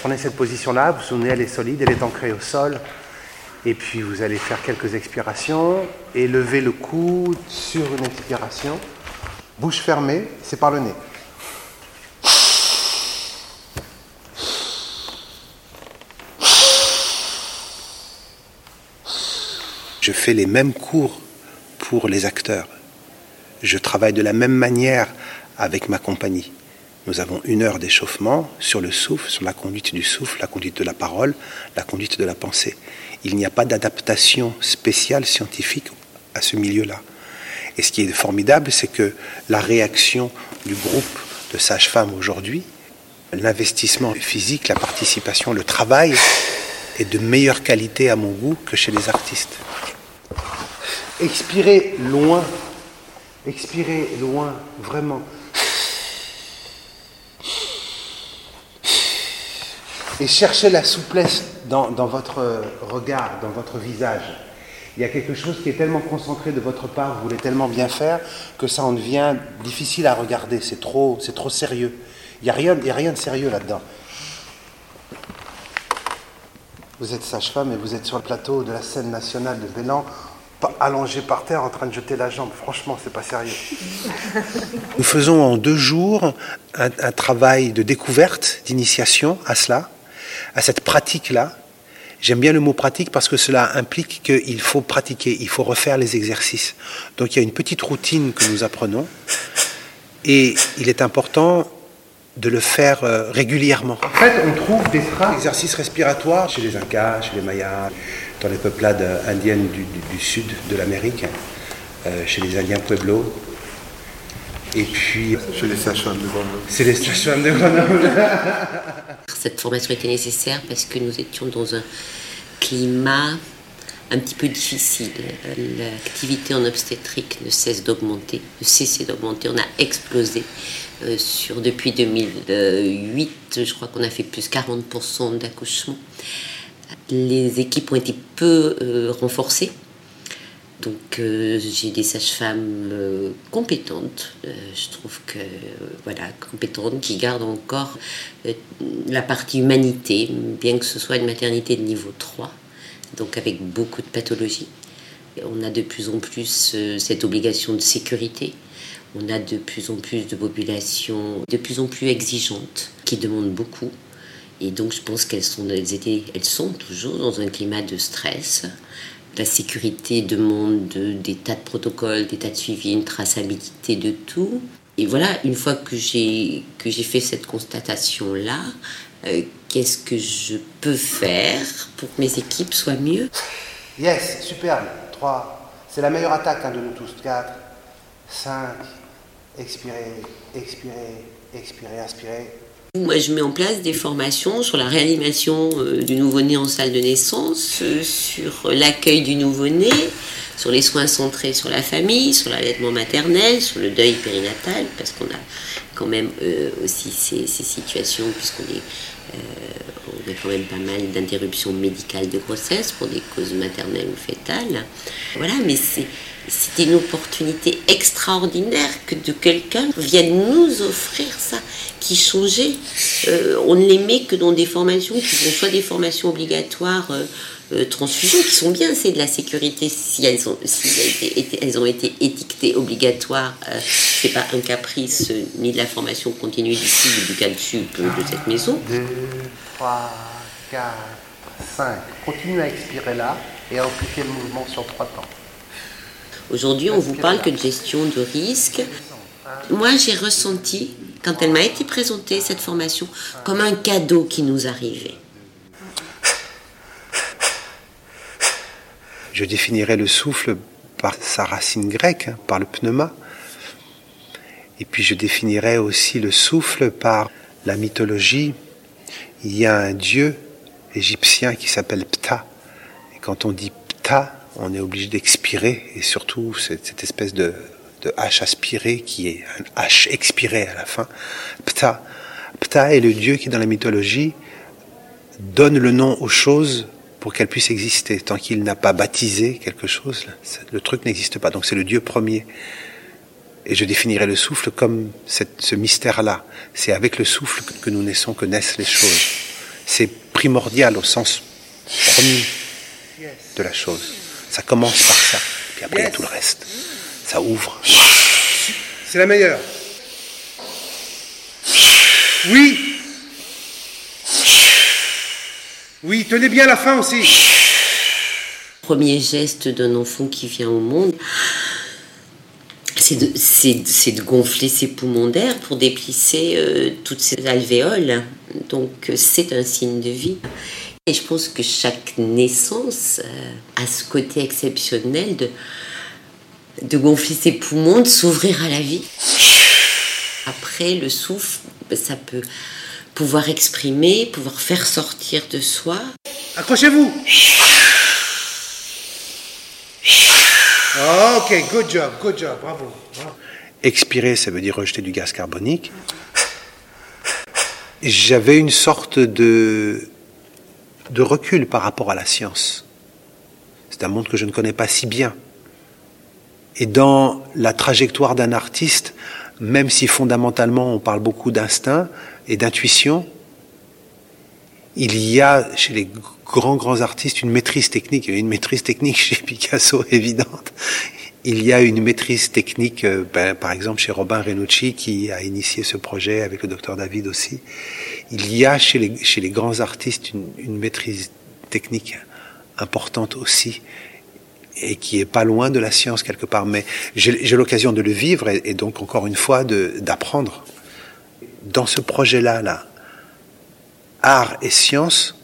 Prenez cette position-là, vous vous souvenez, elle est solide, elle est ancrée au sol. Et puis vous allez faire quelques expirations et lever le coude sur une expiration. Bouche fermée, c'est par le nez. Je fais les mêmes cours pour les acteurs. Je travaille de la même manière avec ma compagnie. Nous avons une heure d'échauffement sur le souffle, sur la conduite du souffle, la conduite de la parole, la conduite de la pensée. Il n'y a pas d'adaptation spéciale scientifique à ce milieu-là. Et ce qui est formidable, c'est que la réaction du groupe de sages-femmes aujourd'hui, l'investissement physique, la participation, le travail est de meilleure qualité à mon goût que chez les artistes. Expirez loin. Expirez loin, vraiment. Et cherchez la souplesse dans, votre regard, dans votre visage. Il y a quelque chose qui est tellement concentré de votre part, vous voulez tellement bien faire, que ça en devient difficile à regarder. C'est trop, c'est trop sérieux. Il n'y a, rien, a rien de sérieux là-dedans. Vous êtes sage-femme et vous êtes sur le plateau de la scène nationale de Bélan allongé par terre en train de jeter la jambe. Franchement, c'est pas sérieux. Nous faisons en deux jours un travail de découverte, d'initiation à cela, à cette pratique-là. J'aime bien le mot pratique parce que cela implique qu'il faut pratiquer, il faut refaire les exercices. Donc il y a une petite routine que nous apprenons et il est important de le faire euh, régulièrement. En fait, on trouve des traces d'exercices respiratoires chez les Incas, chez les Mayas, dans les peuplades indiennes du, du, du sud de l'Amérique, euh, chez les Indiens Pueblo. Et puis. Chez les sages-femmes de Grenoble. C'est les sages-femmes de Grenoble. Cette formation était nécessaire parce que nous étions dans un climat un petit peu difficile. L'activité en obstétrique ne cesse d'augmenter, ne cessait d'augmenter. On a explosé. Euh, sur, depuis 2008, je crois qu'on a fait plus 40% d'accouchements les équipes ont été peu euh, renforcées. Donc euh, j'ai des sages-femmes euh, compétentes, euh, je trouve que voilà compétentes qui gardent encore la partie humanité, bien que ce soit une maternité de niveau 3, donc avec beaucoup de pathologies. On a de plus en plus cette obligation de sécurité. On a de plus en plus de populations de plus en plus exigeantes qui demandent beaucoup. Et donc je pense qu'elles sont, elles elles sont toujours dans un climat de stress. La sécurité demande de, des tas de protocoles, des tas de suivi, une traçabilité de tout. Et voilà, une fois que j'ai fait cette constatation là, euh, qu'est-ce que je peux faire pour que mes équipes soient mieux? Yes, superbe. 3. C'est la meilleure attaque hein, de nous tous. 4, 5. Expirez, expirez, expirez, inspirez. Moi, je mets en place des formations sur la réanimation euh, du nouveau-né en salle de naissance, euh, sur l'accueil du nouveau-né, sur les soins centrés sur la famille, sur l'allaitement maternel, sur le deuil périnatal, parce qu'on a quand même euh, aussi ces, situations, puisqu'on est, a quand même pas mal d'interruptions médicales de grossesse pour des causes maternelles ou fétales. Voilà, mais c'est c'était une opportunité extraordinaire que de quelqu'un vienne nous offrir ça, qui changeait. Euh, on ne les met que dans des formations qui sont soit des formations obligatoires, euh, euh, qui sont bien, c'est de la sécurité si elles ont, été, étiquetées obligatoires. Euh, c'est pas un caprice ni de la formation continue d'ici du calcul de cette maison. 2, 3, 4, 5. Continue à expirer là et à amplifier le mouvement sur 3 temps. Aujourd'hui, on vous parle que de gestion de risque. Moi, j'ai ressenti, quand elle m'a été présentée, cette formation, comme un cadeau qui nous arrivait. Je définirais le souffle par sa racine grecque, hein, par le pneuma. Et puis je définirais aussi le souffle par la mythologie. Il y a un dieu égyptien qui s'appelle Ptah. Et quand on dit Ptah, on est obligé et surtout cette, espèce de, de, H aspiré qui est un H expiré à la fin. Ptah. Ptah est le dieu qui, dans la mythologie, donne le nom aux choses pour qu'elles puissent exister. Tant qu'il n'a pas baptisé quelque chose, le truc n'existe pas. Donc c'est le dieu premier. Et je définirais le souffle comme ce mystère-là. C'est avec le souffle que nous naissons, que naissent les choses. C'est primordial au sens premier de la chose. Ça commence par ça, puis après il y a tout le reste. Ça ouvre. C'est la meilleure. Oui. Oui, tenez bien la fin aussi. Premier geste d'un enfant qui vient au monde, c'est de, de, gonfler ses poumons d'air pour déplisser euh, toutes ses alvéoles. Donc c'est un signe de vie. Et je pense que chaque naissance euh, a ce côté exceptionnel de, de gonfler ses poumons, de s'ouvrir à la vie. Après, le souffle, ça peut pouvoir exprimer, pouvoir faire sortir de soi. Accrochez-vous Ok, good job, good job, bravo. Expirer, ça veut dire rejeter du gaz carbonique. J'avais une sorte de de recul par rapport à la science. C'est un monde que je ne connais pas si bien. Et dans la trajectoire d'un artiste, même si fondamentalement on parle beaucoup d'instinct et d'intuition, il y a chez les grands grands artistes une maîtrise technique. Une maîtrise technique chez Picasso évidente. Il y a une maîtrise technique, euh, ben, par exemple chez Robin Renucci qui a initié ce projet avec le docteur David aussi. Il y a chez les, grands artistes une, maîtrise technique importante aussi et qui est pas loin de la science quelque part. Mais j'ai l'occasion de le vivre et, et, donc encore une fois d'apprendre. Dans ce projet-là, là, art et science,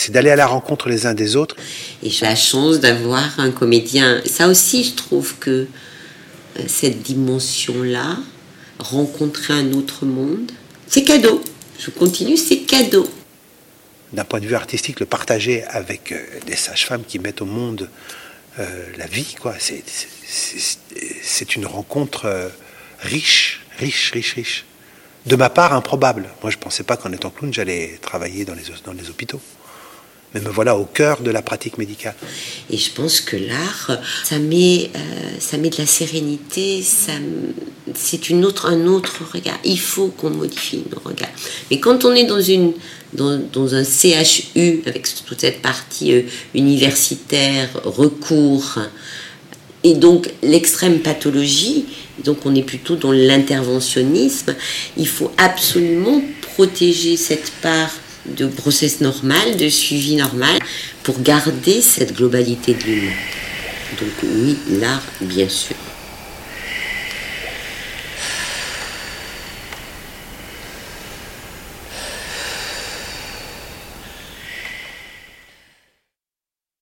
c'est d'aller à la rencontre les uns des autres. Et j'ai la chance d'avoir un comédien. Ça aussi, je trouve que euh, cette dimension-là, rencontrer un autre monde, c'est cadeau. Je continue, c'est cadeau. D'un point de vue artistique, le partager avec euh, des sages-femmes qui mettent au monde euh, la vie, quoi, c'est une rencontre riche, riche, riche, riche. De ma part, improbable. Moi, je ne pensais pas qu'en étant clown, j'allais travailler dans les hôpitaux mais me voilà au cœur de la pratique médicale. Et je pense que l'art, ça met, euh, ça met de la sérénité, c'est une autre, un autre regard. Il faut qu'on modifie nos regards. Mais quand on est dans, une, dans un CHU, avec toute cette partie euh, universitaire, recours, et donc l'extrême pathologie, donc on est plutôt dans l'interventionnisme, il faut absolument protéger cette part de grossesse normale, de suivi normal, pour garder cette globalité de l'humain. Donc oui, l'art, bien sûr.